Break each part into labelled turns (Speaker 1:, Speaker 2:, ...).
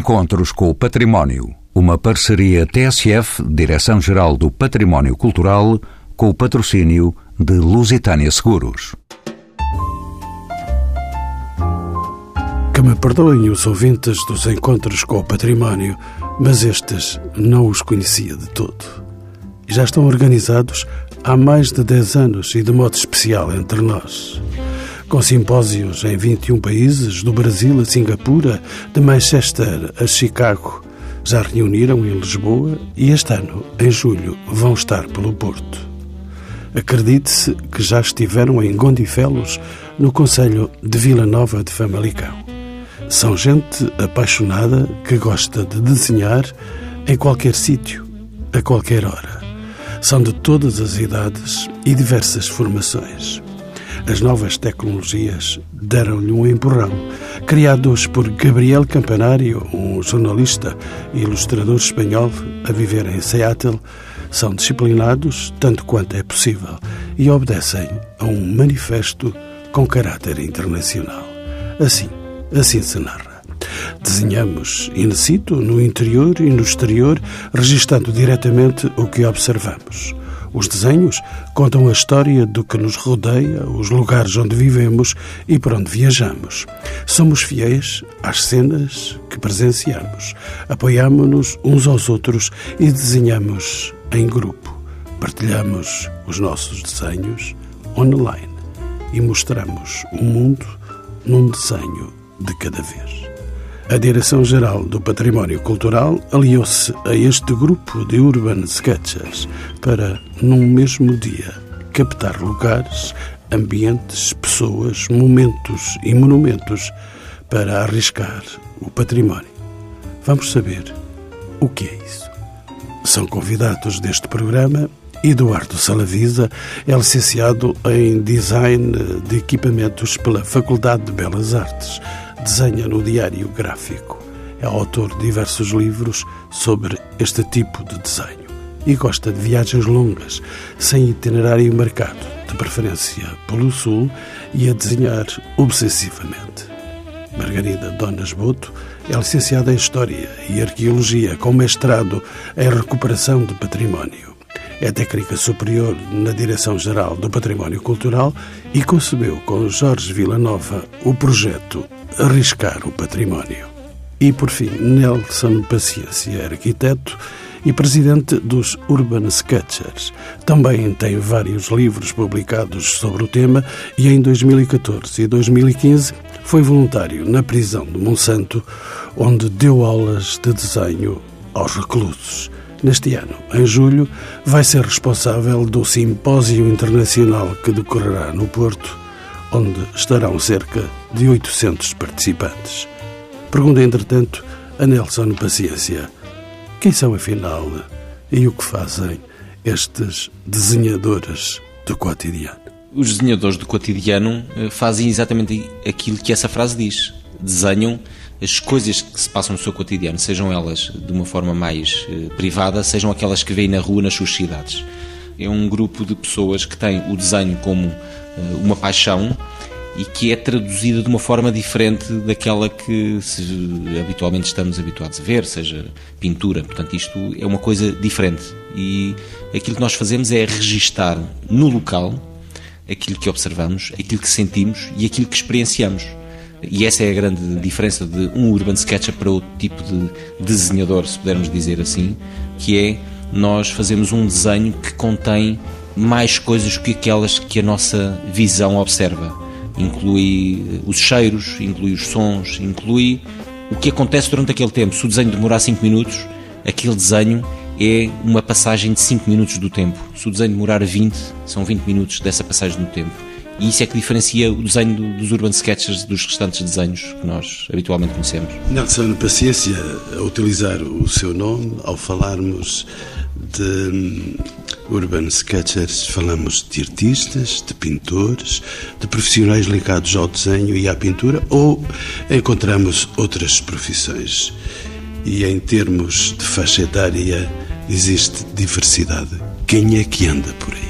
Speaker 1: Encontros com o Património. Uma parceria TSF, Direção-Geral do Património Cultural, com o patrocínio de Lusitânia Seguros.
Speaker 2: Que me perdoem os ouvintes dos Encontros com o Património, mas estes não os conhecia de todo. Já estão organizados há mais de 10 anos e de modo especial entre nós com simpósios em 21 países, do Brasil a Singapura, de Manchester a Chicago. Já reuniram em Lisboa e este ano, em julho, vão estar pelo Porto. Acredite-se que já estiveram em Gondifelos, no Conselho de Vila Nova de Famalicão. São gente apaixonada que gosta de desenhar em qualquer sítio, a qualquer hora. São de todas as idades e diversas formações. As novas tecnologias deram-lhe um empurrão. Criados por Gabriel Campanário, um jornalista e ilustrador espanhol a viver em Seattle, são disciplinados tanto quanto é possível e obedecem a um manifesto com caráter internacional. Assim, assim se narra. Desenhamos in situ, no interior e no exterior, registando diretamente o que observamos. Os desenhos contam a história do que nos rodeia, os lugares onde vivemos e por onde viajamos. Somos fiéis às cenas que presenciamos. Apoiamo-nos uns aos outros e desenhamos em grupo. Partilhamos os nossos desenhos online e mostramos o mundo num desenho de cada vez. A Direção-Geral do Património Cultural aliou-se a este grupo de Urban Sketchers para, num mesmo dia, captar lugares, ambientes, pessoas, momentos e monumentos para arriscar o património. Vamos saber o que é isso. São convidados deste programa Eduardo Salavisa, é licenciado em Design de Equipamentos pela Faculdade de Belas Artes desenha no diário gráfico. É autor de diversos livros sobre este tipo de desenho e gosta de viagens longas, sem itinerário marcado, de preferência pelo sul e a desenhar obsessivamente. Margarida Donas Boto é licenciada em História e Arqueologia, com mestrado em Recuperação de Património. É técnica superior na Direção-Geral do Património Cultural e concebeu com Jorge Villanova o projeto arriscar o património. E, por fim, Nelson Paciência, arquiteto e presidente dos Urban Sketchers. Também tem vários livros publicados sobre o tema e em 2014 e 2015 foi voluntário na prisão de Monsanto, onde deu aulas de desenho aos reclusos. Neste ano, em julho, vai ser responsável do simpósio internacional que decorrerá no Porto onde estarão cerca de 800 participantes. Pergunta, entretanto, a Nelson Paciência: quem são afinal e o que fazem estes desenhadores do cotidiano?
Speaker 3: Os desenhadores do cotidiano eh, fazem exatamente aquilo que essa frase diz. Desenham as coisas que se passam no seu cotidiano, sejam elas de uma forma mais eh, privada, sejam aquelas que veem na rua nas suas cidades. É um grupo de pessoas que têm o desenho como eh, uma paixão e que é traduzida de uma forma diferente daquela que se, habitualmente estamos habituados a ver, seja pintura. Portanto, isto é uma coisa diferente. E aquilo que nós fazemos é registar no local aquilo que observamos, aquilo que sentimos e aquilo que experienciamos. E essa é a grande diferença de um urban sketcher para outro tipo de desenhador, se pudermos dizer assim, que é nós fazemos um desenho que contém mais coisas que aquelas que a nossa visão observa. Inclui eh, os cheiros, inclui os sons, inclui o que acontece durante aquele tempo. Se o desenho demorar 5 minutos, aquele desenho é uma passagem de 5 minutos do tempo. Se o desenho demorar 20, são 20 minutos dessa passagem do tempo. E isso é que diferencia o desenho dos urban sketchers dos restantes desenhos que nós habitualmente conhecemos.
Speaker 2: Nelson, paciência a utilizar o seu nome ao falarmos de hum, urban sketchers, falamos de artistas, de pintores, de profissionais ligados ao desenho e à pintura ou encontramos outras profissões? E em termos de faixa etária, existe diversidade. Quem é que anda por aí?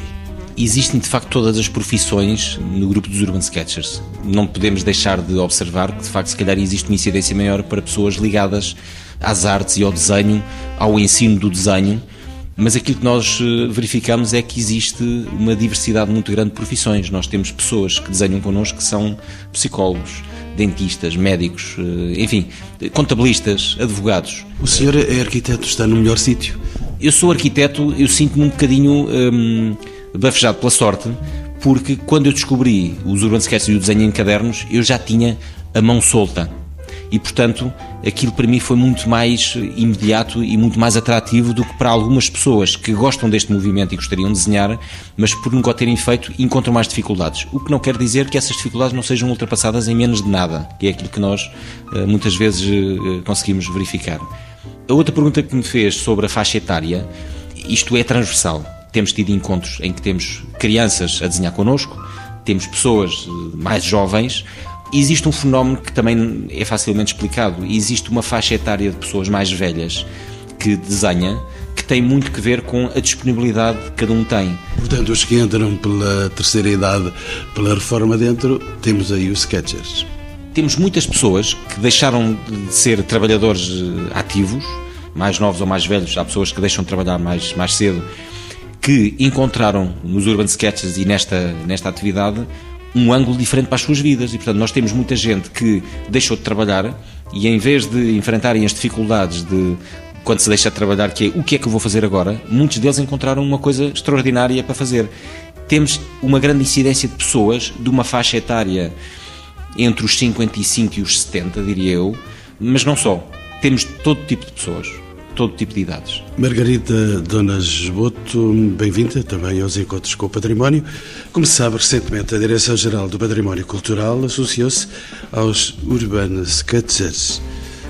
Speaker 3: Existem de facto todas as profissões no grupo dos Urban Sketchers. Não podemos deixar de observar que de facto se calhar existe uma incidência maior para pessoas ligadas às artes e ao desenho, ao ensino do desenho, mas aquilo que nós eh, verificamos é que existe uma diversidade muito grande de profissões. Nós temos pessoas que desenham connosco que são psicólogos, dentistas, médicos, eh, enfim, contabilistas, advogados.
Speaker 2: O senhor é arquiteto, está no melhor sítio.
Speaker 3: Eu sou arquiteto, eu sinto-me um bocadinho hum, bafejado pela sorte, porque quando eu descobri os Urban Sketches e o desenho em cadernos, eu já tinha a mão solta. E, portanto, aquilo para mim foi muito mais imediato e muito mais atrativo do que para algumas pessoas que gostam deste movimento e gostariam de desenhar, mas por nunca o terem feito encontram mais dificuldades. O que não quer dizer que essas dificuldades não sejam ultrapassadas em menos de nada, que é aquilo que nós eh, muitas vezes eh, conseguimos verificar. A outra pergunta que me fez sobre a faixa etária, isto é transversal. Temos tido encontros em que temos crianças a desenhar connosco, temos pessoas eh, mais jovens. Existe um fenómeno que também é facilmente explicado. Existe uma faixa etária de pessoas mais velhas que desenha, que tem muito que ver com a disponibilidade que cada um tem.
Speaker 2: Portanto, os que entram pela terceira idade, pela reforma dentro, temos aí os sketchers.
Speaker 3: Temos muitas pessoas que deixaram de ser trabalhadores eh, ativos, mais novos ou mais velhos, há pessoas que deixam de trabalhar mais, mais cedo, que encontraram nos Urban Sketches e nesta, nesta atividade um ângulo diferente para as suas vidas. E, portanto, nós temos muita gente que deixou de trabalhar e, em vez de enfrentarem as dificuldades de quando se deixa de trabalhar, que é o que é que eu vou fazer agora, muitos deles encontraram uma coisa extraordinária para fazer. Temos uma grande incidência de pessoas de uma faixa etária entre os 55 e os 70, diria eu, mas não só. Temos todo tipo de pessoas, todo tipo de idades.
Speaker 2: Margarida Donas Boto, bem-vinda também aos Encontros com o Património. Como se sabe, recentemente a Direção-Geral do Património Cultural associou-se aos Urban Sketchers,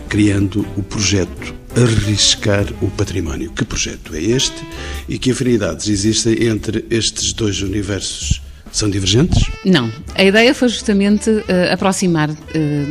Speaker 2: criando o projeto Arriscar o Património. Que projeto é este e que afinidades existem entre estes dois universos? São divergentes?
Speaker 4: Não. A ideia foi justamente uh, aproximar uh,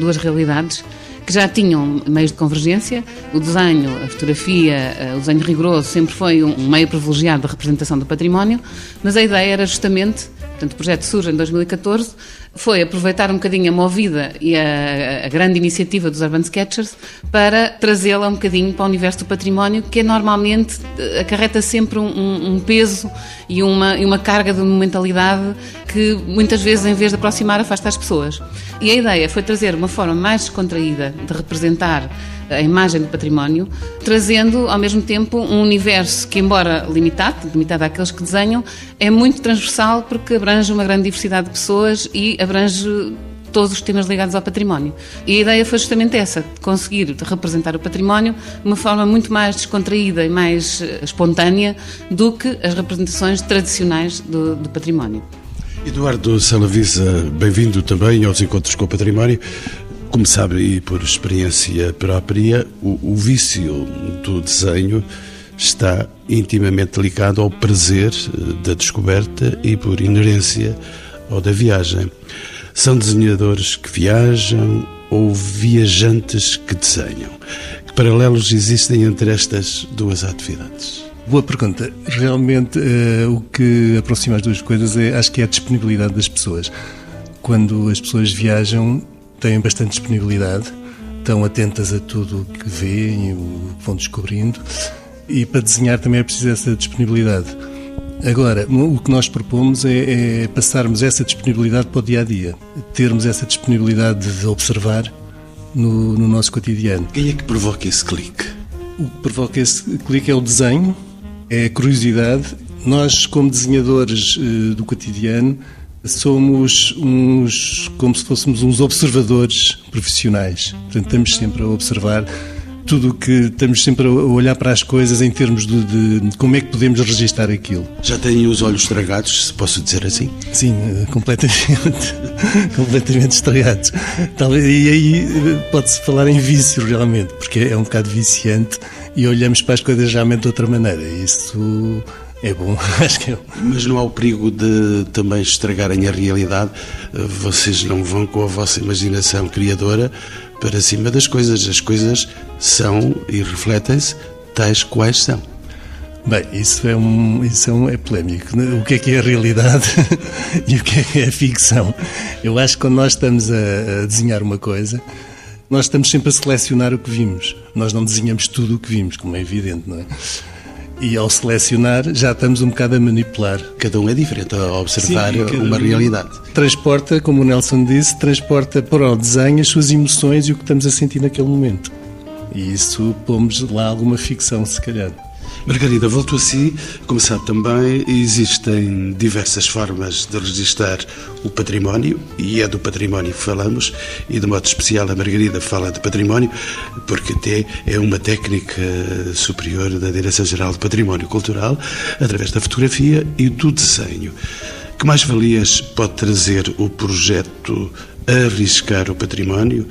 Speaker 4: duas realidades que já tinham meios de convergência. O desenho, a fotografia, uh, o desenho rigoroso sempre foi um, um meio privilegiado da representação do património, mas a ideia era justamente, portanto, o projeto surge em 2014, foi aproveitar um bocadinho a movida e a, a grande iniciativa dos Urban Sketchers para trazê-la um bocadinho para o universo do património, que é normalmente acarreta sempre um, um peso e uma, e uma carga de momentalidade que muitas vezes, em vez de aproximar, afasta as pessoas. E a ideia foi trazer uma forma mais descontraída de representar a imagem do património, trazendo ao mesmo tempo um universo que, embora limitado, limitado àqueles que desenham, é muito transversal porque abrange uma grande diversidade de pessoas e abrange todos os temas ligados ao património. E a ideia foi justamente essa, conseguir representar o património de uma forma muito mais descontraída e mais eh, espontânea do que as representações tradicionais do, do património.
Speaker 2: Eduardo Salavisa, bem-vindo também aos Encontros com o Património. Como sabe, por experiência própria, o, o vício do desenho está intimamente ligado ao prazer eh, da descoberta e, por inerência, ao da viagem. São desenhadores que viajam ou viajantes que desenham. Que paralelos existem entre estas duas atividades?
Speaker 5: Boa pergunta. Realmente, uh, o que aproxima as duas coisas é, acho que é a disponibilidade das pessoas. Quando as pessoas viajam, têm bastante disponibilidade, estão atentas a tudo o que veem, o que vão descobrindo, e para desenhar também é preciso essa disponibilidade. Agora, o que nós propomos é, é, passarmos essa disponibilidade para o dia a dia, termos essa disponibilidade de observar no, no nosso cotidiano.
Speaker 2: Quem é que provoca esse clique?
Speaker 5: O que provoca esse clique é o desenho, é a curiosidade. Nós, como desenhadores uh, do cotidiano, somos uns, como se fôssemos uns observadores profissionais. Portanto, estamos sempre a observar tudo o que estamos sempre a olhar para as coisas em termos de, de, como é que podemos registar aquilo.
Speaker 2: Já têm os olhos estragados, se posso dizer assim?
Speaker 5: Sim, eh, completamente, completamente estragados. Talvez, e aí eh, pode-se falar em vício realmente, porque é um bocado viciante e olhamos para as coisas realmente de outra maneira. Isso é bom, acho que é.
Speaker 2: Mas não há o perigo de também estragarem a realidade? Vocês não vão com a vossa imaginação criadora para cima das coisas. As coisas são e refletem-se tais quais são.
Speaker 5: Bem, isso é, um, isso é, um, é polémico. Né? O que é que é a realidade e o que é que é a ficção? Eu acho que quando nós estamos a, a desenhar uma coisa, nós estamos sempre a selecionar o que vimos. Nós não desenhamos tudo o que vimos, como é evidente, não é? E ao selecionar, já estamos um bocado a manipular.
Speaker 2: Cada um é diferente a observar Sim, uma um realidade.
Speaker 5: Transporta, como o Nelson disse, transporta para o desenho as suas emoções e o que estamos a sentir naquele momento. E isso pomos lá alguma ficção, se calhar.
Speaker 2: Margarida, volto a si. Como sabe também, existem diversas formas de registar o património e é do património que falamos e de modo especial a Margarida fala de património porque até é uma técnica superior da Direção-Geral de Património Cultural através da fotografia e do desenho. Que mais valias pode trazer o projeto Arriscar o Património,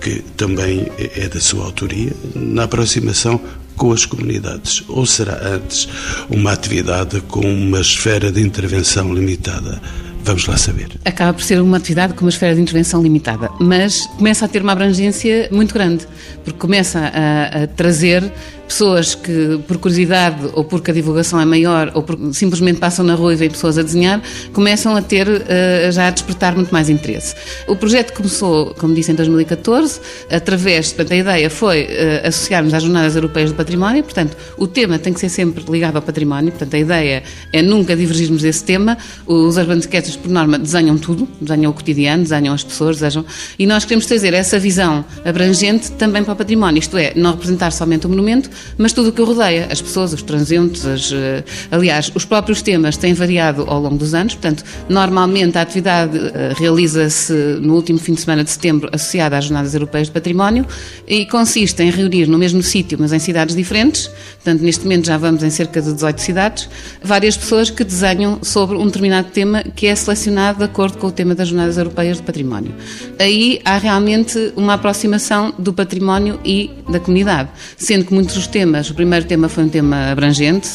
Speaker 2: que também é da sua autoria, na aproximação com as comunidades? Ou será antes uma atividade com uma esfera de intervenção limitada? Vamos lá saber.
Speaker 4: Acaba por ser uma atividade com uma esfera de intervenção limitada, mas começa a ter uma abrangência muito grande, porque começa a, a trazer pessoas que, por curiosidade ou porque a divulgação é maior ou porque simplesmente passam na rua e veem pessoas a desenhar, começam a ter, uh, já a despertar muito mais interesse. O projeto começou, como disse, em 2014, através, portanto, a ideia foi uh, associarmos às Jornadas Europeias do Património, portanto, o tema tem que ser sempre ligado ao património, portanto, a ideia é nunca divergirmos desse tema. Os Urban Sketches, por norma, desenham tudo, desenham o cotidiano, desenham as pessoas, desejam, e nós queremos trazer essa visão abrangente também para o património, isto é, não representar somente o monumento, mas tudo o que o rodeia, as pessoas, os transeuntes, as, eh, aliás, os próprios temas têm variado ao longo dos anos, portanto, normalmente a atividade eh, realiza-se no último fim de semana de setembro, associada às Jornadas Europeias de Património, e consiste em reunir no mesmo sítio, mas em cidades diferentes, portanto, neste momento já vamos em cerca de 18 cidades, várias pessoas que desenham sobre um determinado tema que é selecionado de acordo com o tema das Jornadas Europeias de Património. Aí há realmente uma aproximação do património e da comunidade, sendo que muitos dos temas. O primeiro tema foi um tema abrangente,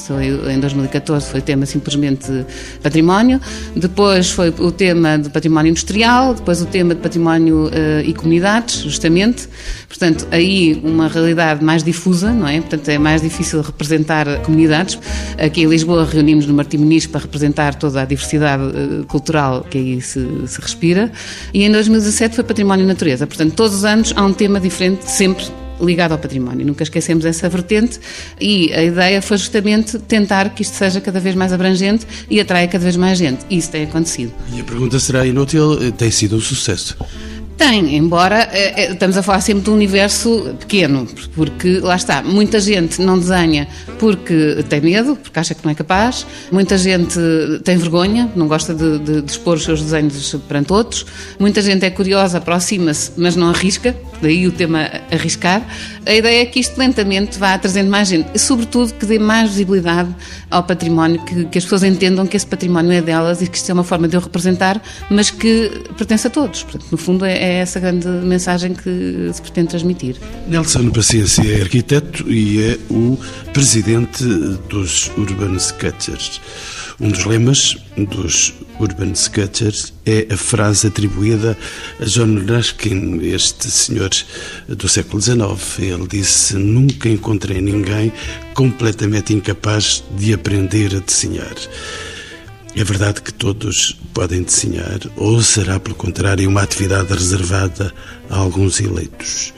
Speaker 4: em 2014 foi o tema simplesmente património, depois foi o tema do património industrial, depois o tema de património uh, e comunidades, justamente. Portanto, aí uma realidade mais difusa, não é? Portanto, é mais difícil representar comunidades. Aqui em Lisboa reunimos no Martim Muniz para representar toda a diversidade uh, cultural que aí se, se respira. E em 2017 foi património e natureza. Portanto, todos os anos há um tema diferente, sempre ligado ao património. Nunca esquecemos essa vertente e a ideia foi justamente tentar que isto seja cada vez mais abrangente e atraia cada vez mais gente. E isso tem acontecido.
Speaker 2: E a pergunta será inútil, tem sido um sucesso?
Speaker 4: Tem, embora eh, eh, estamos a falar sempre de um universo pequeno, porque lá está, muita gente não desenha porque tem medo, porque acha que não é capaz, muita gente tem vergonha, não gosta de, de, de expor os seus desenhos perante outros, muita gente é curiosa, aproxima-se, mas não arrisca, daí o tema arriscar. A ideia é que isto lentamente vá trazendo mais gente, e sobretudo que dê mais visibilidade ao património, que, que as pessoas entendam que esse património é delas e que isto é uma forma de o representar, mas que pertence a todos. Portanto, no fundo, é, é essa grande mensagem que se pretende transmitir.
Speaker 2: Nelson Paciência é arquiteto e é o presidente dos Urban Sketchers. Um dos lemas dos Urban Sketchers é a frase atribuída a John Ruskin, este senhor do século XIX. Ele disse: Nunca encontrei ninguém completamente incapaz de aprender a desenhar. É verdade que todos podem desenhar, ou será, pelo contrário, uma atividade reservada a alguns eleitos?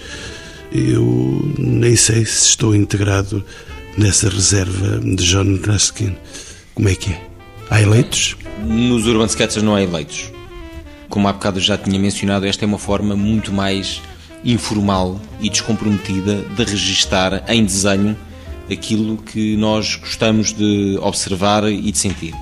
Speaker 2: Eu nem sei se estou integrado nessa reserva de John Ruskin. Como é que é? Há eleitos?
Speaker 3: Nos Urban Sketchers não há eleitos. Como há bocado já tinha mencionado, esta é uma forma muito mais informal e descomprometida de registar em desenho aquilo que nós gostamos de observar e de sentir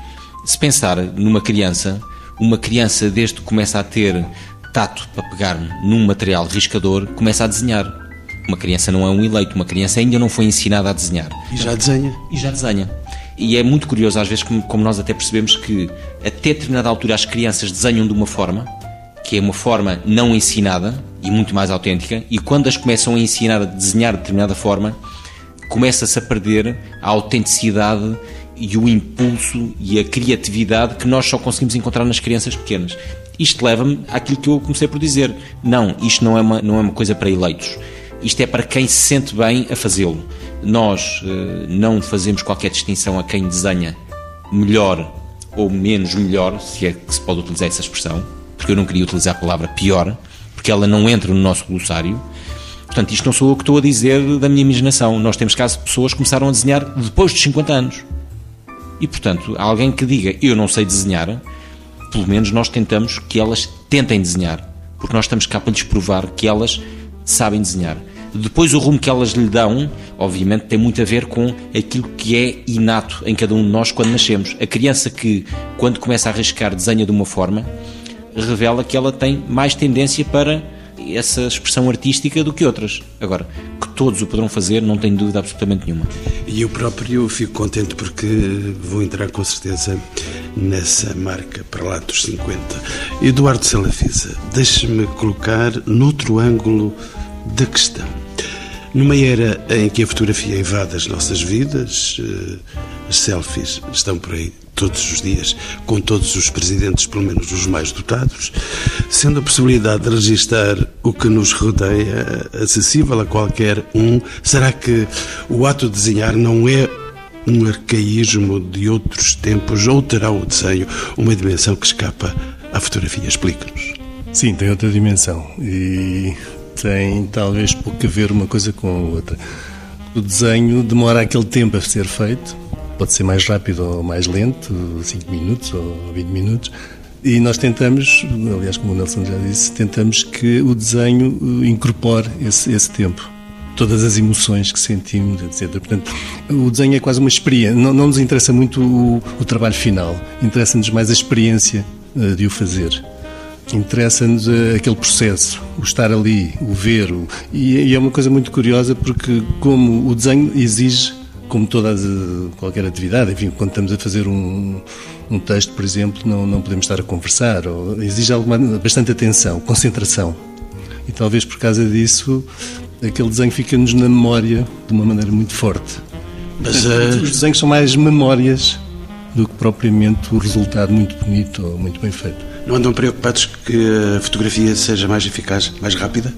Speaker 3: se pensar numa criança, uma criança desde que começa a ter tato para pegar num material riscador, começa a desenhar. Uma criança não é um eleito, uma criança ainda não foi ensinada a desenhar.
Speaker 2: E já desenha.
Speaker 3: E já desenha. E é muito curioso, às vezes, como, como nós até percebemos que, até determinada altura, as crianças desenham de uma forma, que é uma forma não ensinada e muito mais autêntica, e quando as começam a ensinar a desenhar de determinada forma, começa-se a perder a autenticidade e o impulso e a criatividade que nós só conseguimos encontrar nas crianças pequenas. Isto leva-me àquilo que eu comecei por dizer. Não, isto não é uma, não é uma coisa para eleitos. Isto é para quem se sente bem a fazê-lo. nós uh, não fazemos qualquer distinção a quem desenha melhor ou menos melhor, se é que se pode utilizar essa expressão, porque eu não queria utilizar a palavra pior, porque ela não entra no nosso glossário. Portanto, isto não sou eu que estou a dizer da minha imaginação. Nós temos casos de pessoas que começaram a desenhar depois dos 50 anos. E, portanto, alguém que diga eu não sei desenhar, pelo menos nós tentamos que elas tentem desenhar. Porque nós estamos cá para lhes provar que elas sabem desenhar. Depois, o rumo que elas lhe dão, obviamente, tem muito a ver com aquilo que é inato em cada um de nós quando nascemos. A criança que, quando começa a arriscar, desenha de uma forma, revela que ela tem mais tendência para essa expressão artística do que outras. Agora, que todos o poderão fazer, não tenho dúvida absolutamente nenhuma.
Speaker 2: E eu próprio fico contente porque vou entrar com certeza nessa marca para lá dos 50. Eduardo Salafisa, deixe-me colocar noutro ângulo da questão. Numa era em que a fotografia invade as nossas vidas, eh, as selfies estão por aí todos os dias, com todos os presidentes, pelo menos os mais dotados, sendo a possibilidade de registar o que nos rodeia acessível a qualquer um, será que o ato de desenhar não é um arcaísmo de outros tempos ou terá o desenho uma dimensão que escapa à fotografia? Explique-nos.
Speaker 5: Sim, tem outra dimensão e tem talvez pouco a ver uma coisa com a outra. O desenho demora aquele tempo a ser feito, pode ser mais rápido ou mais lento, 5 minutos ou 20 minutos, e nós tentamos, aliás, como o Nelson já disse, tentamos que o desenho incorpore esse, esse tempo. Todas as emoções que sentimos, etc. Portanto, o desenho é quase uma experiência. Não, não nos interessa muito o, o trabalho final, interessa-nos mais a experiência uh, de o fazer. Interessa-nos eh, aquele processo, o estar ali, o ver. O... E, e, é uma coisa muito curiosa porque, como o desenho exige, como toda eh, qualquer atividade, enfim, quando estamos a fazer um, um texto, por exemplo, não, não podemos estar a conversar, exige alguma, bastante atenção, concentração. E talvez por causa disso, aquele desenho fica-nos na memória de uma maneira muito forte. Mas, uh... Os desenhos são mais memórias do que propriamente o resultado muito bonito ou muito bem feito.
Speaker 2: Não andam preocupados que a fotografia seja mais eficaz, mais rápida?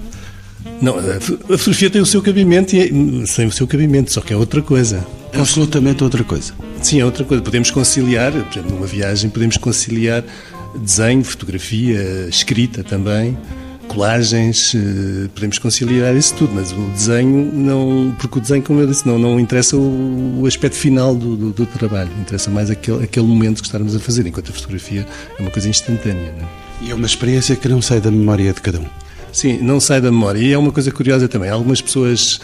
Speaker 5: Não, a fotografia tem o seu cabimento e é, tem o seu cabimento, só que é outra coisa.
Speaker 2: É absolutamente outra coisa.
Speaker 5: Sim, é outra coisa. Podemos conciliar, por exemplo, numa viagem, podemos conciliar desenho, fotografia, escrita também colagens, eh, podemos conciliar isso tudo, mas o desenho não, porque o desenho, como eu disse, não, não interessa o, aspecto final do, do, do, trabalho, interessa mais aquele, aquele momento que estamos a fazer, enquanto a fotografia é uma coisa instantânea. É?
Speaker 2: E é uma experiência que não sai da memória de cada um.
Speaker 5: Sim, não sai da memória. E é uma coisa curiosa também. Algumas pessoas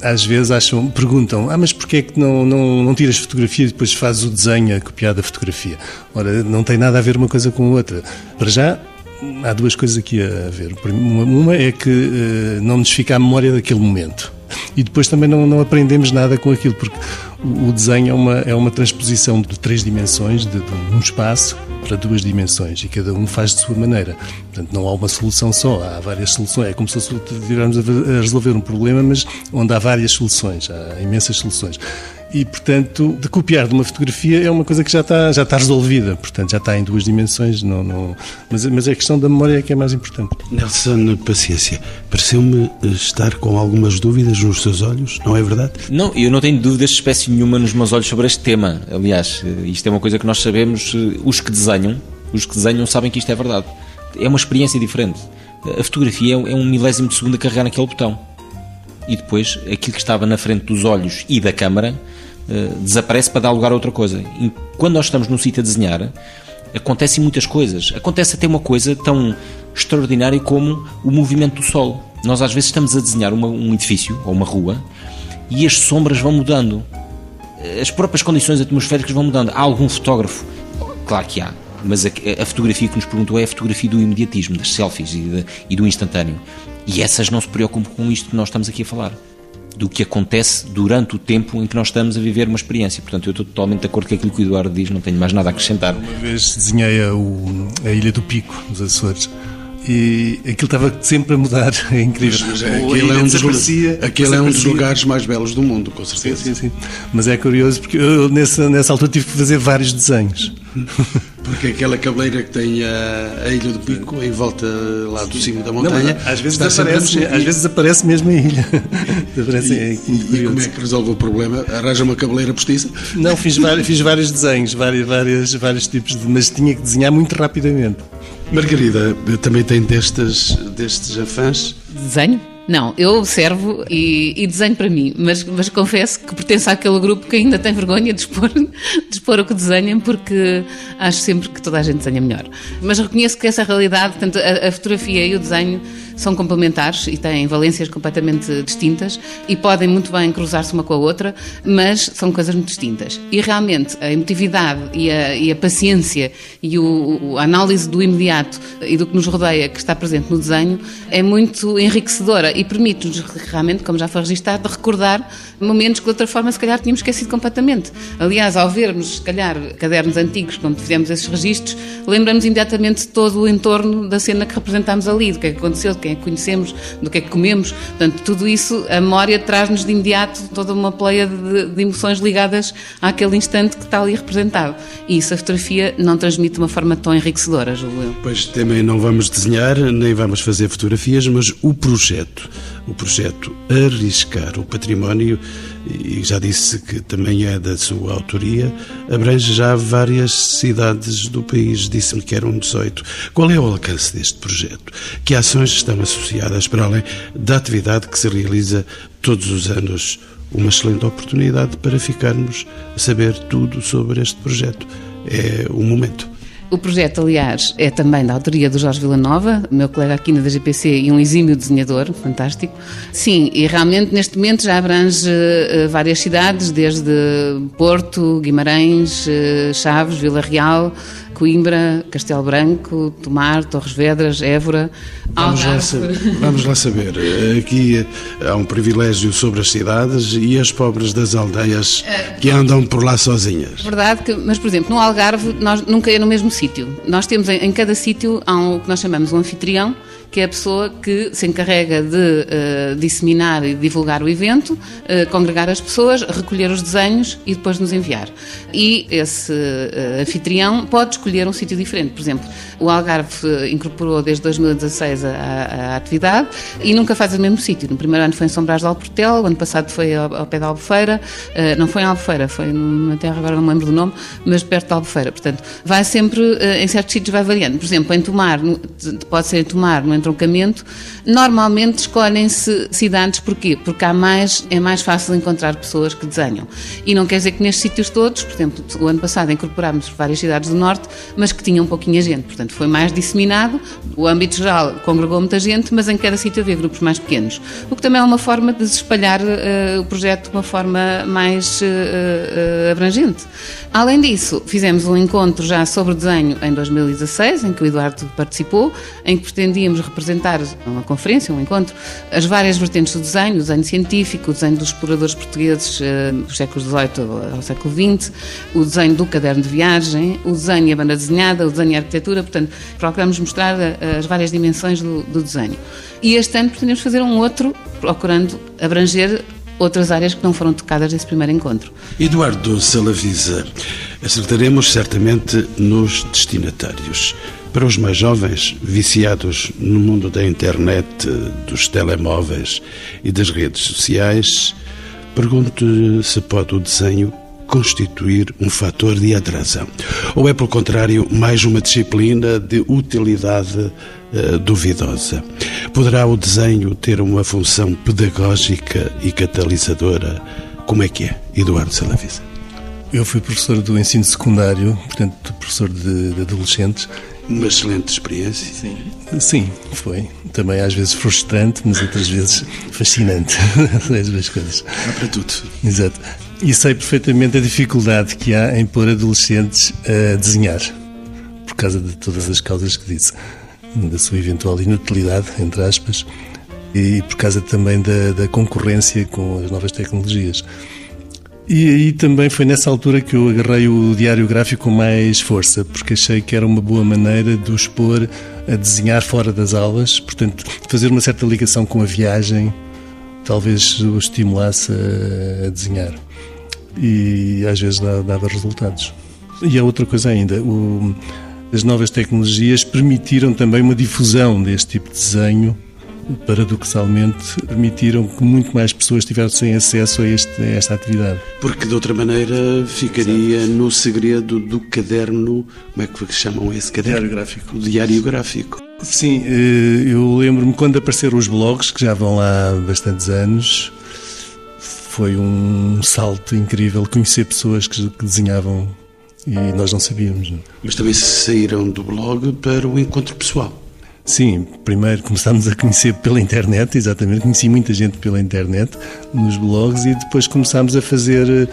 Speaker 5: às vezes acham, perguntam, ah, mas porquê é que não, não, não tiras fotografia e depois fazes o desenho a copiar da fotografia? Ora, não tem nada a ver uma coisa com a outra. Para já, há duas coisas aqui a ver. Uma é que uh, não nos fica a memória daquele momento. E depois também não, não aprendemos nada com aquilo, porque o, desenho é uma, é uma transposição de três dimensões, de, de, um espaço para duas dimensões, e cada um faz de sua maneira. Portanto, não há uma solução só, há várias soluções. É como se estivéssemos a resolver um problema, mas onde há várias soluções, há imensas soluções e, portanto, de copiar de uma fotografia é uma coisa que já está, já está resolvida, portanto, já está em duas dimensões, não, não, mas, mas é a questão da memória é que é mais importante.
Speaker 2: Nelson, paciência, pareceu-me estar com algumas dúvidas nos seus olhos, não é verdade?
Speaker 3: Não, eu não tenho dúvidas de espécie nenhuma nos meus olhos sobre este tema, aliás, isto é uma coisa que nós sabemos, os que desenham, os que desenham sabem que isto é verdade, é uma experiência diferente. A fotografia é um milésimo de segundo a carregar naquele botão e depois aquilo que estava na frente dos olhos e da câmara uh, desaparece para dar lugar a outra coisa. E quando nós estamos num sítio a desenhar, acontecem muitas coisas. Acontece até uma coisa tão extraordinária como o movimento do sol. Nós às vezes estamos a desenhar uma, um edifício ou uma rua e as sombras vão mudando. As próprias condições atmosféricas vão mudando. Há algum fotógrafo? Claro que há. Mas a, a fotografia que nos perguntou é a fotografia do imediatismo, das selfies e, de, e do instantâneo. E essas não se preocupam com isto que nós estamos aqui a falar do que acontece durante o tempo em que nós estamos a viver uma experiência. Portanto, eu estou totalmente de acordo com aquilo que o Eduardo diz, não tenho mais nada a acrescentar.
Speaker 5: Uma vez desenhei a, a Ilha do Pico, nos Açores, e aquilo estava sempre a mudar, é incrível. Mas,
Speaker 2: mas aquele é um, dos, aquele é um dos lugares mais belos do mundo, com certeza.
Speaker 5: Sim, sim, sim. Mas é curioso porque eu nessa, nessa altura tive que fazer vários desenhos.
Speaker 2: Porque aquela cabeleira que tem a, a Ilha do Pico em volta lá do cimo da montanha.
Speaker 5: Não, às, vezes aparece, às vezes aparece mesmo a ilha.
Speaker 2: aparece, e, é e, como é que resolve o problema? Arranja uma cabeleira postiça?
Speaker 5: Não, fiz vários, fiz vários desenhos, vários, vários, vários tipos de. Mas tinha que desenhar muito rapidamente.
Speaker 2: Margarida, também tem destes, destes afãs?
Speaker 4: Desenho? Não, eu observo e, e, desenho para mim, mas, mas confesso que pertenço àquele grupo que ainda tem vergonha de expor, de expor o que desenham, porque acho sempre que toda a gente desenha melhor. Mas reconheço que essa realidade, portanto, a, a fotografia e o desenho são complementares e têm valências completamente distintas e podem muito bem cruzar-se uma com a outra, mas são coisas muito distintas. E realmente a emotividade e a, e a paciência e o, a análise do imediato e do que nos rodeia que está presente no desenho é muito enriquecedora e permite-nos realmente, como já foi registado, recordar momentos que de outra forma se calhar tínhamos esquecido completamente. Aliás, ao vermos, se calhar, cadernos antigos, quando fizemos esses registros, lembramos imediatamente todo o entorno da cena que representámos ali, do que é que aconteceu, de quem é que conhecemos, do que é que comemos. Portanto, tudo isso, a memória traz-nos de imediato toda uma pleia de, de, emoções ligadas àquele instante que está ali representado. E isso a fotografia não transmite de uma forma tão enriquecedora, julgo eu.
Speaker 2: Pois também não vamos desenhar, nem vamos fazer fotografias, mas o projeto, o projeto Arriscar o Património, e já disse que também é da sua autoria, abrange já várias cidades do país. Disse-me que eram 18. Qual é o alcance deste projeto? Que ações estão associadas para além da atividade que se realiza todos os anos? Uma excelente oportunidade para ficarmos a saber tudo sobre este projeto. É o momento.
Speaker 4: O projeto, aliás, é também da autoria do Jorge Villanova, meu colega aqui na DGPC e um exímio desenhador, fantástico. Sim, e realmente neste momento já abrange uh, várias cidades, desde Porto, Guimarães, uh, Chaves, Vila Real, Coimbra, Castelo Branco, Tomar, Torres Vedras, Évora,
Speaker 2: vamos lá, saber, vamos lá saber. Aqui há um privilégio sobre as cidades e as pobres das aldeias que andam por lá sozinhas.
Speaker 4: Verdade, que, mas por exemplo, no Algarve nós nunca é no mesmo sítio. Nós temos em, em cada sítio há um, o que nós chamamos um anfitrião, que é a pessoa que se encarrega de uh, disseminar e divulgar o evento, uh, congregar as pessoas, recolher os desenhos e depois nos enviar. E esse uh, anfitrião pode escolher um sítio diferente. Por exemplo, o Algarve incorporou desde 2016 a, a, a atividade e nunca faz o mesmo sítio. No primeiro ano foi em São Brás de Alportel, o ano passado foi ao, ao pé da Albufeira, não foi em Albufeira, foi numa terra, agora não me lembro do nome, mas perto da Albufeira. Portanto, vai sempre, em certos sítios vai variando. Por exemplo, em Tomar, pode ser em Tomar, no entroncamento, normalmente escolhem-se cidades porquê? Porque há mais, é mais fácil encontrar pessoas que desenham. E não quer dizer que nestes sítios todos, por exemplo, o ano passado incorporámos várias cidades do Norte, mas que tinham pouquinha gente, portanto foi mais disseminado, o âmbito geral congregou muita gente, mas em cada sítio havia grupos mais pequenos, o que também é uma forma de espalhar uh, o projeto de uma forma mais uh, uh, abrangente. Além disso, fizemos um encontro já sobre desenho em 2016, em que o Eduardo participou, em que pretendíamos representar uma conferência, um encontro, as várias vertentes do desenho, o desenho científico, o desenho dos exploradores portugueses uh, dos séculos XVIII ao século XX, o desenho do caderno de viagem, o desenho e a banda desenhada, o desenho e a arquitetura, portanto, procuramos mostrar uh, as várias dimensões do, do desenho. E este ano pretendemos fazer um outro, procurando abranger outras áreas que não foram tocadas nesse primeiro encontro.
Speaker 2: Eduardo Salavisa, acertaremos certamente nos destinatários. Para os mais jovens, viciados no mundo da internet, dos telemóveis e das redes sociais, pergunto se pode o desenho constituir um fator de atração? Ou é, pelo contrário, mais uma disciplina de utilidade uh, duvidosa? Poderá o desenho ter uma função pedagógica e catalisadora? Como é que é, Eduardo Salavisa?
Speaker 5: Eu fui professor do ensino secundário, portanto, professor de, de adolescentes,
Speaker 2: uma excelente experiência.
Speaker 5: Sim. Sim, foi. Também às vezes frustrante, mas outras vezes fascinante. As duas coisas.
Speaker 2: Há para tudo.
Speaker 5: Exato. E sei perfeitamente a dificuldade que há em pôr adolescentes a desenhar, por causa de todas as causas que disse, da sua eventual inutilidade, entre aspas, e por causa também da, da concorrência com as novas tecnologias. E aí também foi nessa altura que eu agarrei o diário gráfico com mais força, porque achei que era uma boa maneira de o expor a desenhar fora das aulas, portanto, fazer uma certa ligação com a viagem, talvez o estimulasse a desenhar. E às vezes dava resultados. E há outra coisa ainda, o, as novas tecnologias permitiram também uma difusão deste tipo de desenho paradoxalmente, permitiram que muito mais pessoas tivessem acesso a, este, a esta atividade.
Speaker 2: Porque de outra maneira ficaria Exato. no segredo do caderno, como é que chamam esse caderno?
Speaker 5: Diário gráfico.
Speaker 2: O diário gráfico.
Speaker 5: Sim, eh, eu lembro-me quando apareceram os blogs, que já vão lá há bastantes anos, foi um salto incrível conhecer pessoas que desenhavam e nós não sabíamos.
Speaker 2: Mas também saíram do blog para o encontro pessoal.
Speaker 5: Sim, primeiro começámos a conhecer pela internet, exatamente, conheci muita gente pela internet, nos blogs, e depois começámos a fazer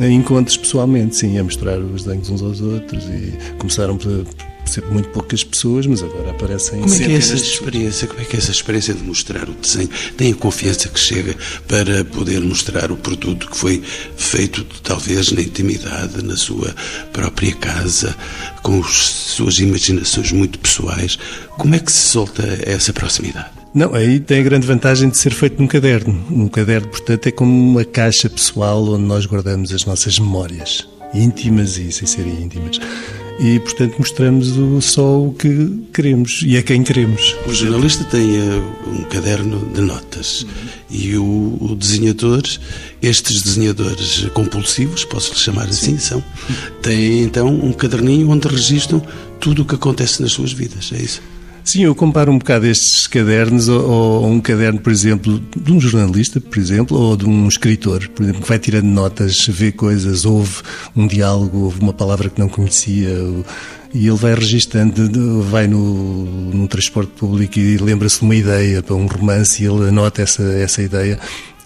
Speaker 5: eh, encontros pessoalmente, sim, a mostrar os desenhos uns aos outros, e começaram por ser muito poucas pessoas, mas agora aparecem
Speaker 2: Como é que é essa experiência? Como é que é essa experiência de mostrar o desenho? Tem a confiança que chega para poder mostrar o produto que foi feito talvez na intimidade, na sua própria casa, com as suas imaginações muito pessoais. Como é que se solta essa proximidade?
Speaker 5: Não, aí tem a grande vantagem de ser feito num caderno. Um caderno, portanto, é como uma caixa pessoal onde nós guardamos as nossas memórias íntimas e sem serem íntimas e, portanto, mostramos só o que queremos e a quem queremos.
Speaker 2: O jornalista tem eh, um caderno de notas uhum. e o, o, desenhador, estes desenhadores compulsivos, posso-lhe chamar assim, Sim. são, têm então um caderninho onde registram tudo o que acontece nas suas vidas, é isso?
Speaker 5: Sim, eu comparo um bocado estes cadernos ou, um caderno, por exemplo, de um jornalista, por exemplo, ou de um escritor, por exemplo, que vai tirando notas, vê coisas, ouve um diálogo, ouve uma palavra que não conhecia, e ele vai registando, vai no, no transporte público e lembra-se de uma ideia para um romance e ele anota essa, essa ideia.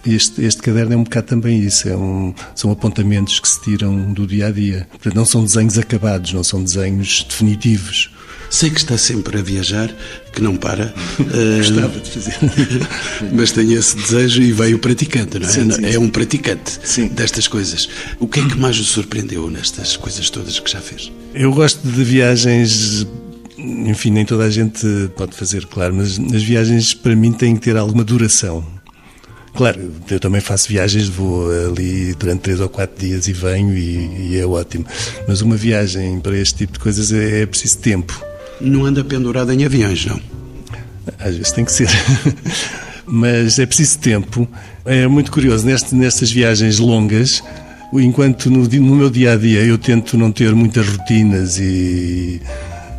Speaker 5: Este, este, caderno é um bocado também isso, é um, são apontamentos que se tiram do dia a dia. Portanto, não são desenhos acabados, não são desenhos definitivos.
Speaker 2: Sei que está sempre a viajar, que não para.
Speaker 5: Gostava de fazer.
Speaker 2: mas tem esse desejo e veio praticando, não é? Sim, sim, é um praticante
Speaker 5: sim.
Speaker 2: destas coisas. O que é que mais o surpreendeu nestas coisas todas que já fez?
Speaker 5: Eu gosto de viagens enfim, nem toda a gente pode fazer, claro, mas as viagens para mim têm que ter alguma duração. Claro, eu também faço viagens, vou ali durante três ou quatro dias e venho e, e é ótimo. Mas uma viagem para este tipo de coisas é, é preciso tempo
Speaker 2: não anda pendurado em aviões, não?
Speaker 5: Às vezes tem que ser. Mas é preciso tempo. É muito curioso, nestas viagens longas, enquanto no, no meu dia a dia eu tento não ter muitas rotinas e,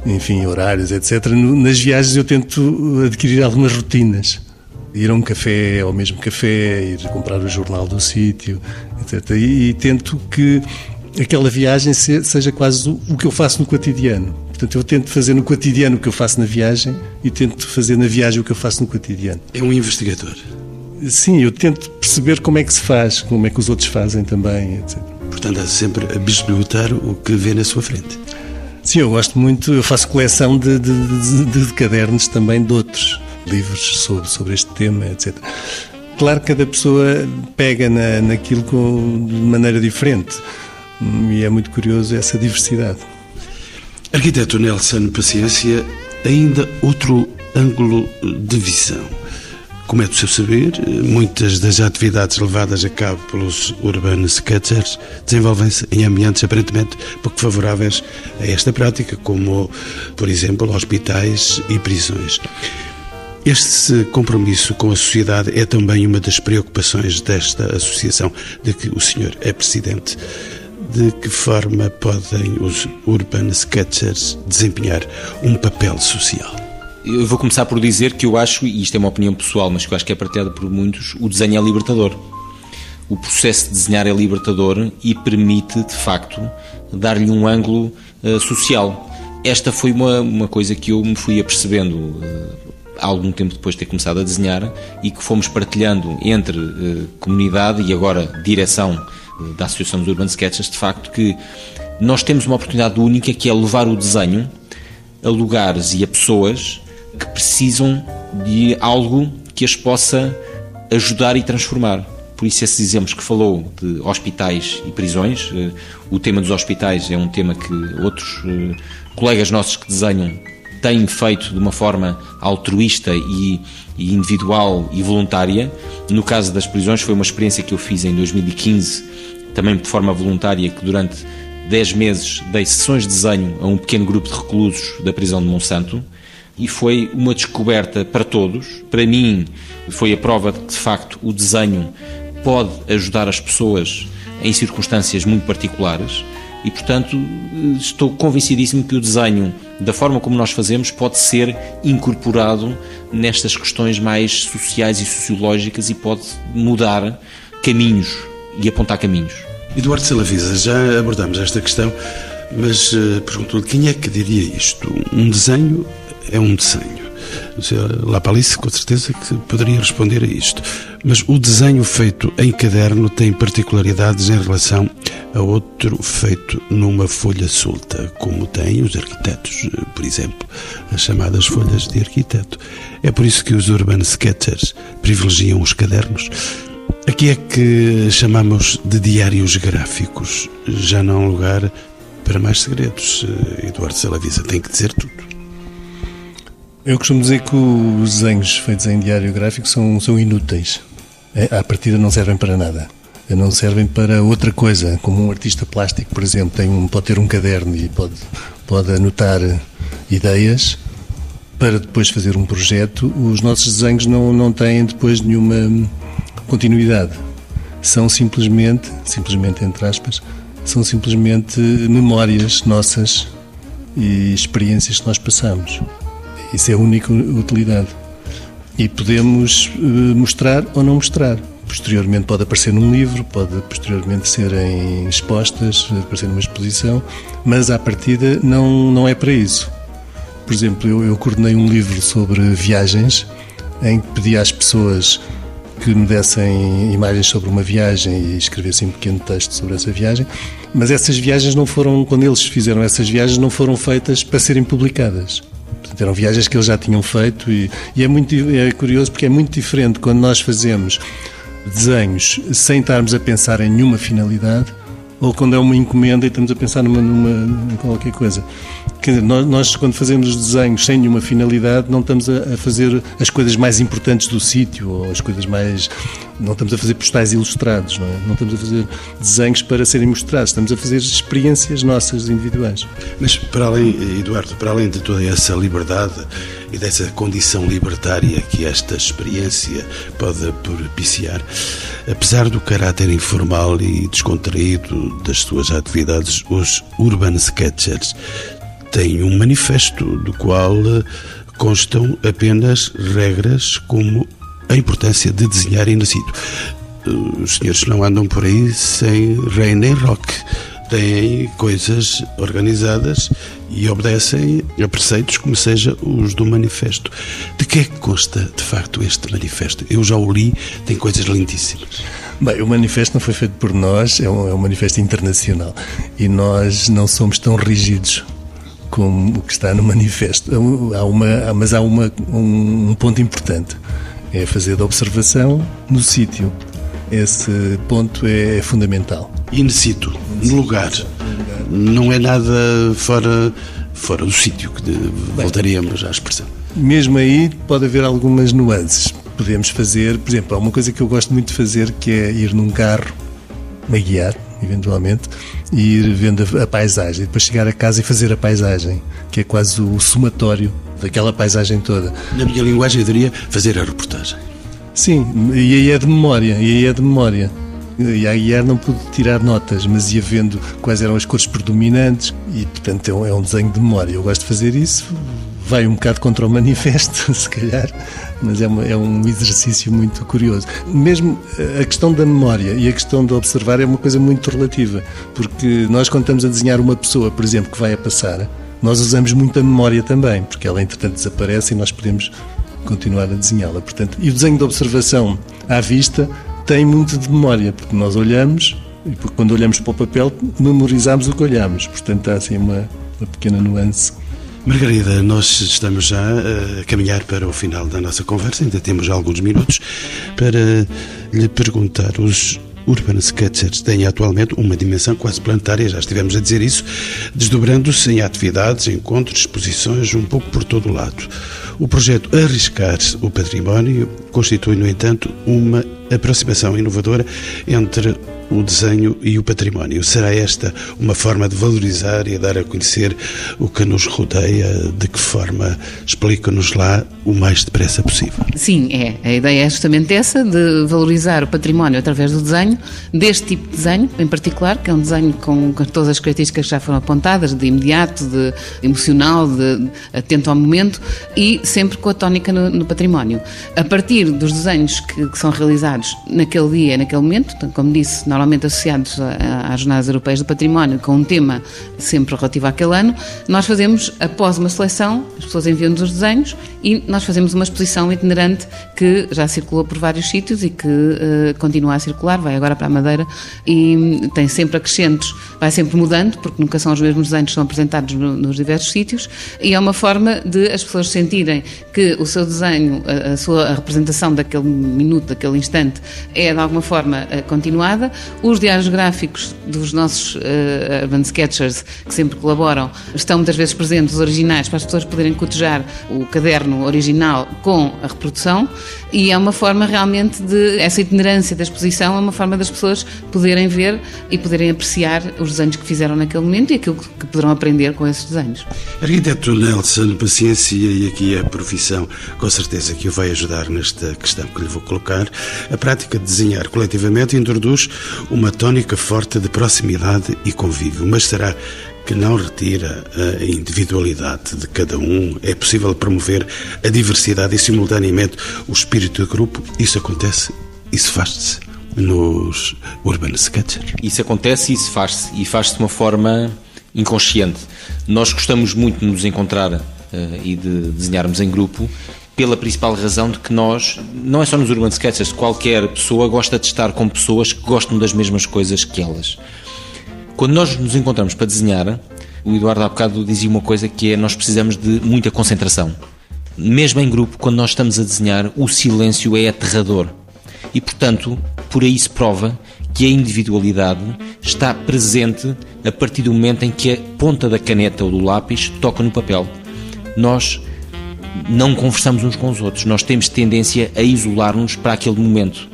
Speaker 5: enfim, horários, etc., nas viagens eu tento adquirir algumas rotinas. Ir a um café, ao mesmo café, ir comprar o jornal do sítio, etc. E, e tento que aquela viagem seja quase o que eu faço no cotidiano. Portanto, eu tento fazer no cotidiano o que eu faço na viagem e tento fazer na viagem o que eu faço no cotidiano.
Speaker 2: É um investigador.
Speaker 5: Sim, eu tento perceber como é que se faz, como é que os outros fazem também, etc.
Speaker 2: Portanto, há sempre a bisbilhotar o que vê na sua frente.
Speaker 5: Sim, eu gosto muito, eu faço coleção de, de, de, de cadernos também de outros livros sobre, sobre este tema, etc. Claro que cada pessoa pega na, naquilo com, de maneira diferente e é muito curioso essa diversidade.
Speaker 2: Arquiteto Nelson Paciência, ainda outro ângulo de visão. Como é do seu saber, muitas das atividades levadas a cabo pelos Urban Sketchers desenvolvem-se em ambientes aparentemente pouco favoráveis a esta prática, como, por exemplo, hospitais e prisões. Este compromisso com a sociedade é também uma das preocupações desta associação de que o senhor é presidente de que forma podem os urban sketchers desempenhar um papel social?
Speaker 3: Eu vou começar por dizer que eu acho, e isto é uma opinião pessoal, mas que eu acho que é partilhada por muitos, o desenho é libertador. O processo de desenhar é libertador e permite, de facto, dar-lhe um ângulo uh, social. Esta foi uma, uma coisa que eu me fui apercebendo uh, algum tempo depois de ter começado a desenhar e que fomos partilhando entre uh, comunidade e agora direção da Associação dos Urban Sketchers, de facto, que nós temos uma oportunidade única que é levar o desenho a lugares e a pessoas que precisam de algo que as possa ajudar e transformar. Por isso, esses exemplos que falou de hospitais e prisões, eh, o tema dos hospitais é um tema que outros eh, colegas nossos que desenham têm feito de uma forma altruísta e, individual e voluntária. No caso das prisões, foi uma experiência que eu fiz em 2015 também de forma voluntária, que durante 10 meses, dei sessões de desenho a um pequeno grupo de reclusos da prisão de Monsanto e foi uma descoberta para todos. Para mim, foi a prova de que, de facto, o desenho pode ajudar as pessoas em circunstâncias muito particulares e, portanto, estou convencidíssimo que o desenho, da forma como nós fazemos, pode ser incorporado nestas questões mais sociais e sociológicas e pode mudar caminhos e apontar caminhos.
Speaker 2: Eduardo Salavisa, já abordamos esta questão, mas uh, pergunto-lhe quem é que diria isto? Um desenho é um desenho. Lapalice, com certeza, que poderia responder a isto. Mas o desenho feito em caderno tem particularidades em relação a outro feito numa folha solta, como têm os arquitetos, por exemplo, as chamadas folhas de arquiteto. É por isso que os urban sketchers privilegiam os cadernos. Aqui é que chamamos de diários gráficos. Já não lugar para mais segredos. Eduardo Salavisa tem que dizer tudo.
Speaker 5: Eu costumo dizer que os desenhos feitos em diário gráfico são, são inúteis. É, à partida não servem para nada. Não servem para outra coisa, como um artista plástico, por exemplo, tem um, pode ter um caderno e pode, pode anotar ideias para depois fazer um projeto. Os nossos desenhos não, não têm depois nenhuma continuidade. São simplesmente, simplesmente entre aspas, são simplesmente memórias nossas e experiências que nós passamos. Isso é a única utilidade. E podemos uh, mostrar ou não mostrar. Posteriormente pode aparecer num livro, pode posteriormente serem expostas, aparecer numa exposição, mas à partida não, não é para isso. Por exemplo, eu, eu coordenei um livro sobre viagens em que pedi às pessoas que me dessem imagens sobre uma viagem e escrevessem um pequeno texto sobre essa viagem, mas essas viagens não foram, quando eles fizeram essas viagens, não foram feitas para serem publicadas. Eram viagens que eles já tinham feito e, e é muito é curioso porque é muito diferente quando nós fazemos desenhos sem estarmos a pensar em nenhuma finalidade ou quando é uma encomenda e estamos a pensar numa, numa em qualquer coisa. Nós, nós, quando fazemos os desenhos sem nenhuma finalidade, não estamos a, a fazer as coisas mais importantes do sítio ou as coisas mais. Não estamos a fazer postais ilustrados, não, é? não estamos a fazer desenhos para serem mostrados, estamos a fazer experiências nossas individuais.
Speaker 2: Mas, para além, Eduardo, para além de toda essa liberdade e dessa condição libertária que esta experiência pode propiciar, apesar do caráter informal e descontraído das suas atividades, os urban sketchers tem um manifesto do qual eh, constam apenas regras como a importância de desenhar em nascido. Eh, os senhores não andam por aí sem rei nem rock. Têm coisas organizadas e obedecem a preceitos como seja os do manifesto. De que é que consta, de facto, este manifesto? Eu já o li, tem coisas lindíssimas.
Speaker 5: Bem, o manifesto não foi feito por nós, é um, é um manifesto internacional e nós não somos tão rígidos como o que está no manifesto. Há uma, mas há uma, um ponto importante: é fazer da observação no sítio. Esse ponto é fundamental.
Speaker 2: In situ, no lugar. Não é nada fora, fora do sítio, que voltaríamos à expressão.
Speaker 5: Mesmo aí pode haver algumas nuances. Podemos fazer, por exemplo, há uma coisa que eu gosto muito de fazer que é ir num carro a guiar eventualmente, e ir vendo a, paisagem, e depois chegar a casa e fazer a paisagem, que é quase o somatório daquela paisagem toda.
Speaker 2: Na minha linguagem eu diria fazer a reportagem.
Speaker 5: Sim, e aí é de memória, e aí é de memória. E a guiar não pude tirar notas, mas ia vendo quais eram as cores predominantes e, portanto, é um, é um desenho de memória. Eu gosto de fazer isso, vai um bocado contra o manifesto, se calhar, mas é, uma, é, um exercício muito curioso. Mesmo eh, a questão da memória e a questão de observar é uma coisa muito relativa, porque nós, quando estamos a desenhar uma pessoa, por exemplo, que vai a passar, nós usamos muito a memória também, porque ela, entretanto, desaparece e nós podemos continuar a desenhá-la. Portanto, e o desenho de observação à vista tem muito de memória, porque nós olhamos e quando olhamos para o papel memorizamos o que olhamos. Portanto, há assim uma, uma pequena nuance
Speaker 2: Margarida, nós estamos já a caminhar para o final da nossa conversa, ainda temos alguns minutos para lhe perguntar. Os Urban Sketchers têm atualmente uma dimensão quase planetária, já estivemos a dizer isso, desdobrando-se em atividades, encontros, exposições, um pouco por todo o lado. O projeto Arriscar o Património constitui, no entanto, uma aproximação inovadora entre o desenho e o património. Será esta uma forma de valorizar e dar a conhecer o que nos rodeia? De que forma? Explica-nos lá o mais depressa possível.
Speaker 4: Sim, é. A ideia é justamente essa, de valorizar o património através do desenho, deste tipo de desenho em particular, que é um desenho com, todas as características que já foram apontadas, de imediato, de emocional, de atento ao momento e sempre com a tónica no, no património. A partir dos desenhos que, que, são realizados naquele dia, naquele momento, como disse, normalmente associados às Jornadas Europeias do Património, com um tema sempre relativo àquele ano, nós fazemos, após uma seleção, as pessoas enviam-nos os desenhos e nós fazemos uma exposição itinerante que já circulou por vários sítios e que uh, continua a circular, vai agora para a Madeira e tem sempre acrescentos, vai sempre mudando, porque nunca são os mesmos desenhos que são apresentados no, nos diversos sítios, e é uma forma de as pessoas sentirem que o seu desenho, a, a sua a representação daquele minuto, daquele instante, é de alguma forma uh, continuada. Os diários gráficos dos nossos uh, urban sketchers, que sempre colaboram, estão muitas vezes presentes, os originais, para as pessoas poderem cotejar o caderno original com a reprodução, e é uma forma realmente de. Essa itinerância da exposição é uma forma das pessoas poderem ver e poderem apreciar os desenhos que fizeram naquele momento e aquilo que poderão aprender com esses desenhos.
Speaker 2: Arquiteto Nelson, paciência e aqui a profissão, com certeza que o vai ajudar nesta questão que lhe vou colocar. A prática de desenhar coletivamente introduz uma tónica forte de proximidade e convívio, mas será que não retira a individualidade de cada um. É possível promover a diversidade e, simultaneamente, o espírito de grupo. Isso acontece, isso faz-se nos Urban Sketchers.
Speaker 3: Isso acontece e isso faz-se. E faz-se de uma forma inconsciente. Nós gostamos muito de nos encontrar uh, e de desenharmos em grupo pela principal razão de que nós, não é só nos Urban Sketchers, qualquer pessoa gosta de estar com pessoas que gostam das mesmas coisas que elas. Quando nós nos encontramos para desenhar, o Eduardo há bocado dizia uma coisa que é nós precisamos de muita concentração. Mesmo em grupo, quando nós estamos a desenhar, o silêncio é aterrador. E, portanto, por aí se prova que a individualidade está presente a partir do momento em que a ponta da caneta ou do lápis toca no papel. Nós não conversamos uns com os outros, nós temos tendência a isolar-nos para aquele momento.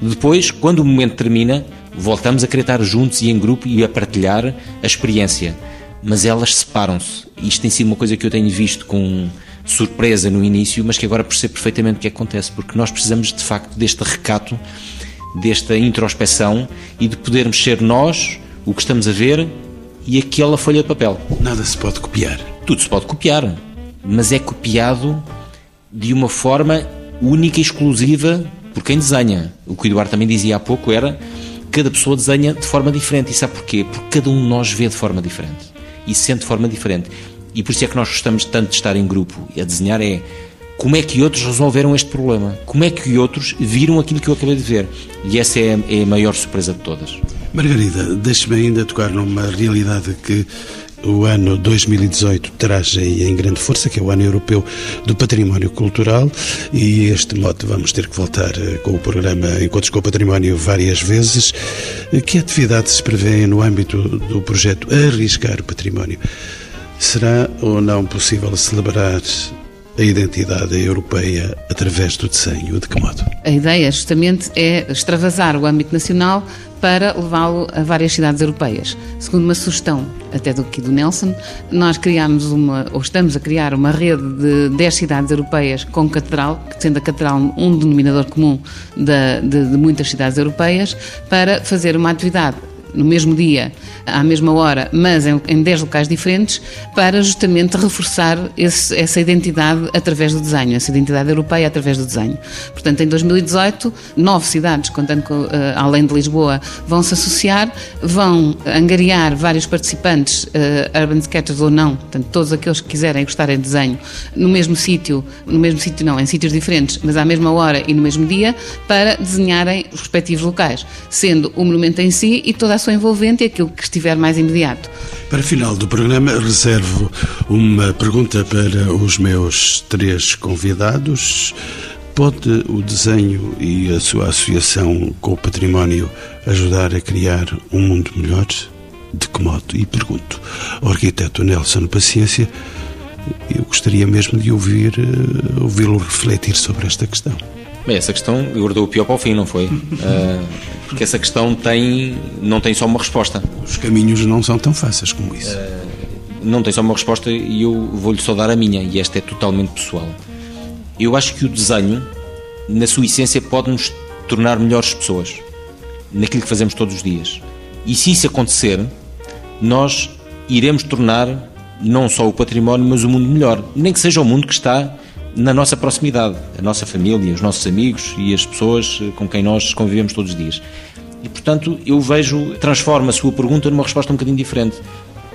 Speaker 3: Depois, quando o momento termina, voltamos a querer estar juntos e em grupo e a partilhar a experiência. Mas elas separam-se. Isto tem sido uma coisa que eu tenho visto com surpresa no início, mas que agora percebo perfeitamente o que acontece, porque nós precisamos de facto deste recato, desta introspeção e de podermos ser nós o que estamos a ver e aquela folha de papel.
Speaker 2: Nada se pode copiar.
Speaker 3: Tudo se pode copiar, mas é copiado de uma forma única e exclusiva por quem desenha. O que o Eduardo também dizia há pouco era cada pessoa desenha de forma diferente. E sabe porquê? Porque cada um de nós vê de forma diferente e sente de forma diferente. E por isso é que nós gostamos tanto de estar em grupo e a desenhar é como é que outros resolveram este problema? Como é que outros viram aquilo que eu acabei de ver? E essa é, é a maior surpresa de todas.
Speaker 2: Margarida, deixe-me ainda tocar numa realidade que o ano 2018 traz aí em grande força, que é o ano europeu do património cultural, e este modo vamos ter que voltar eh, com o programa Encontros com o Património várias vezes. Que atividades se prevêem no âmbito do projeto Arriscar o Património? Será ou não possível celebrar a identidade europeia através do desenho? De que modo?
Speaker 4: A ideia, justamente, é extravasar o âmbito nacional para levá-lo a várias cidades europeias. Segundo uma sugestão até do que do Nelson, nós criámos uma, ou estamos a criar uma rede de 10 cidades europeias com catedral, sendo a catedral um denominador comum de, de, de muitas cidades europeias, para fazer uma atividade no mesmo dia, à mesma hora, mas em, em 10 locais diferentes, para justamente reforçar esse, essa identidade através do desenho, essa identidade europeia através do desenho. Portanto, em 2018, nove cidades, contando com, uh, além de Lisboa, vão se associar, vão angariar vários participantes, uh, urban sketchers ou não, portanto, todos aqueles que quiserem gostarem de desenho, no mesmo sítio, no mesmo sítio não, em sítios diferentes, mas à mesma hora e no mesmo dia, para desenharem os respectivos locais, sendo o monumento em si e toda a envolvente e aquilo que estiver mais imediato.
Speaker 2: Para final do programa, reservo uma pergunta para os meus três convidados. Pode o desenho e a sua associação com o património ajudar a criar um mundo melhor? De que modo? E pergunto ao arquiteto Nelson Paciência, eu gostaria mesmo de ouvir, eh, ouvi-lo refletir sobre esta questão.
Speaker 3: Bem, essa questão guardou o pior para o fim, não foi? uh, porque essa questão tem, não tem só uma resposta.
Speaker 2: Os caminhos não são tão fáceis como isso.
Speaker 3: Uh, não tem só uma resposta e eu vou-lhe só dar a minha, e esta é totalmente pessoal. Eu acho que o desenho, na sua essência, pode nos tornar melhores pessoas naquilo que fazemos todos os dias. E se isso acontecer, nós iremos tornar não só o património, mas o mundo melhor. Nem que seja o mundo que está na nossa proximidade, a nossa família, os nossos amigos e as pessoas com quem nós convivemos todos os dias. E, portanto, eu vejo, transforma a sua pergunta numa resposta um bocadinho diferente.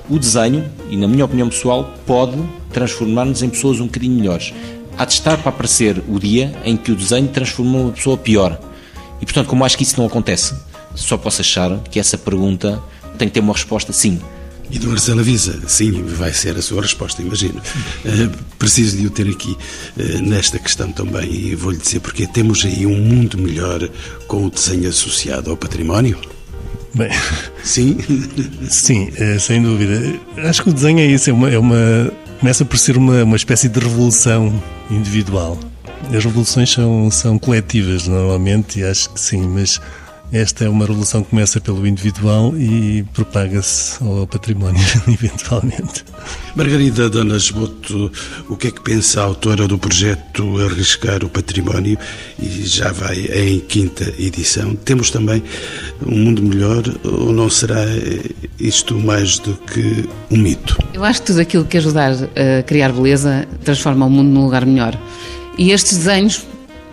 Speaker 3: O desenho, e na minha opinião pessoal, pode transformar-nos em pessoas um bocadinho melhores. Há de estar para aparecer o dia em que o desenho transforma uma pessoa pior. E, portanto, como acho que isso não acontece, só posso achar que essa pergunta tem que ter uma resposta sim.
Speaker 2: E do Marcelo avisa, sim, vai ser a sua resposta, imagino. Uh, preciso de o ter aqui uh, nesta questão também, e vou-lhe dizer porque temos aí um mundo melhor com o desenho associado ao património.
Speaker 5: Bem,
Speaker 2: sim,
Speaker 5: sim, é, sem dúvida. Acho que o desenho é isso, é uma, é uma começa por ser uma, uma espécie de revolução individual. As revoluções são, são coletivas normalmente, e acho que sim, mas esta é uma revolução que começa pelo individual e propaga-se ao património, eventualmente.
Speaker 2: Margarida Dona Esboto, o que é que pensa a autora do projeto Arriscar o Património? E já vai em quinta edição. Temos também um mundo melhor ou não será isto mais do que um mito?
Speaker 4: Eu acho que tudo aquilo que ajudar a criar beleza transforma o mundo num lugar melhor. E estes desenhos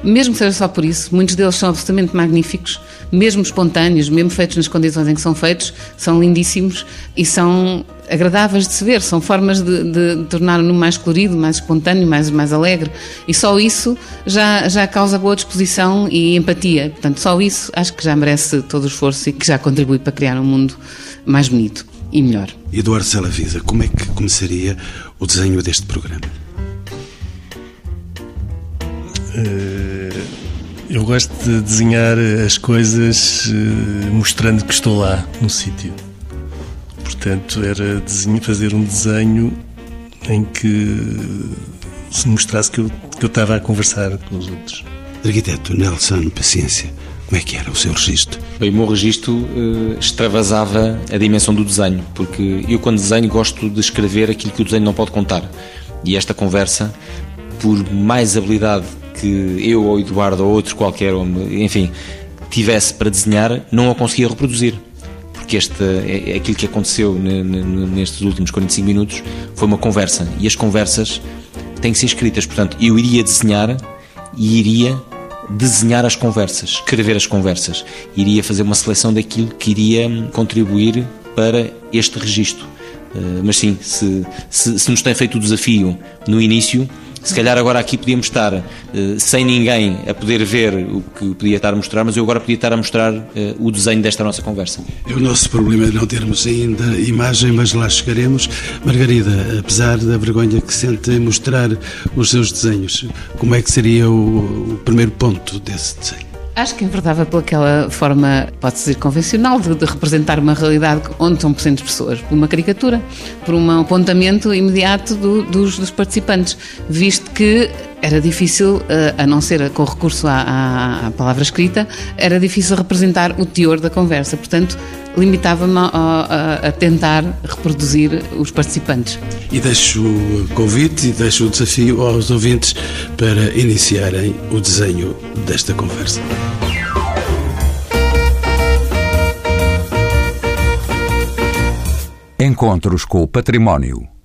Speaker 4: mesmo que seja só por isso, muitos deles são absolutamente magníficos, mesmo espontâneos, mesmo feitos nas condições em que são feitos, são lindíssimos e são agradáveis de se ver, são formas de, de, tornar-no mais colorido, mais espontâneo, mais, mais alegre. E só isso já, já causa boa disposição e empatia. Portanto, só isso acho que já merece todo o esforço e que já contribui para criar um mundo mais bonito e melhor.
Speaker 2: Eduardo Salavisa, como é que começaria o desenho deste programa?
Speaker 5: Eh, eu gosto de desenhar as coisas eh, mostrando que estou lá no sítio. Portanto, era desenho, fazer um desenho em que se mostrasse que eu, que eu estava a conversar com os outros.
Speaker 2: Arquiteto Nelson Paciência, como é que era o seu registro?
Speaker 3: Bem, o meu registro uh, extravasava a dimensão do desenho, porque eu, quando desenho, gosto de escrever aquilo que o desenho não pode contar. E esta conversa, por mais habilidade que eu ou Eduardo ou outro qualquer, enfim, tivesse para desenhar, não a conseguia reproduzir. Porque este, é, é aquilo que aconteceu nestes últimos 45 minutos foi uma conversa. E as conversas têm que ser escritas. Portanto, eu iria desenhar e iria desenhar as conversas, escrever as conversas. Iria fazer uma seleção daquilo que iria contribuir para este registro. Eh, mas sim, se, se, se nos tem feito o desafio no início, se calhar agora aqui podíamos estar uh, sem ninguém a poder ver o que podia estar a mostrar, mas eu agora podia estar a mostrar uh, o desenho desta nossa conversa.
Speaker 2: O nosso problema é não termos ainda imagem, mas lá chegaremos. Margarida, apesar da vergonha que sente em mostrar os seus desenhos, como é que seria o primeiro ponto desse desenho?
Speaker 4: Acho que enverdava pelaquela forma, pode-se dizer, convencional, de, de, representar uma realidade onde são presentes pessoas, por uma caricatura, por um apontamento imediato do, dos, dos, participantes, visto que era difícil, eh, a não ser com recurso à, à, à palavra escrita, era difícil representar o teor da conversa. Portanto, limitava-me a, a, a, tentar reproduzir os participantes.
Speaker 2: E deixo o convite e deixo o desafio aos ouvintes para iniciarem o desenho desta conversa.
Speaker 1: Encontros com o Património.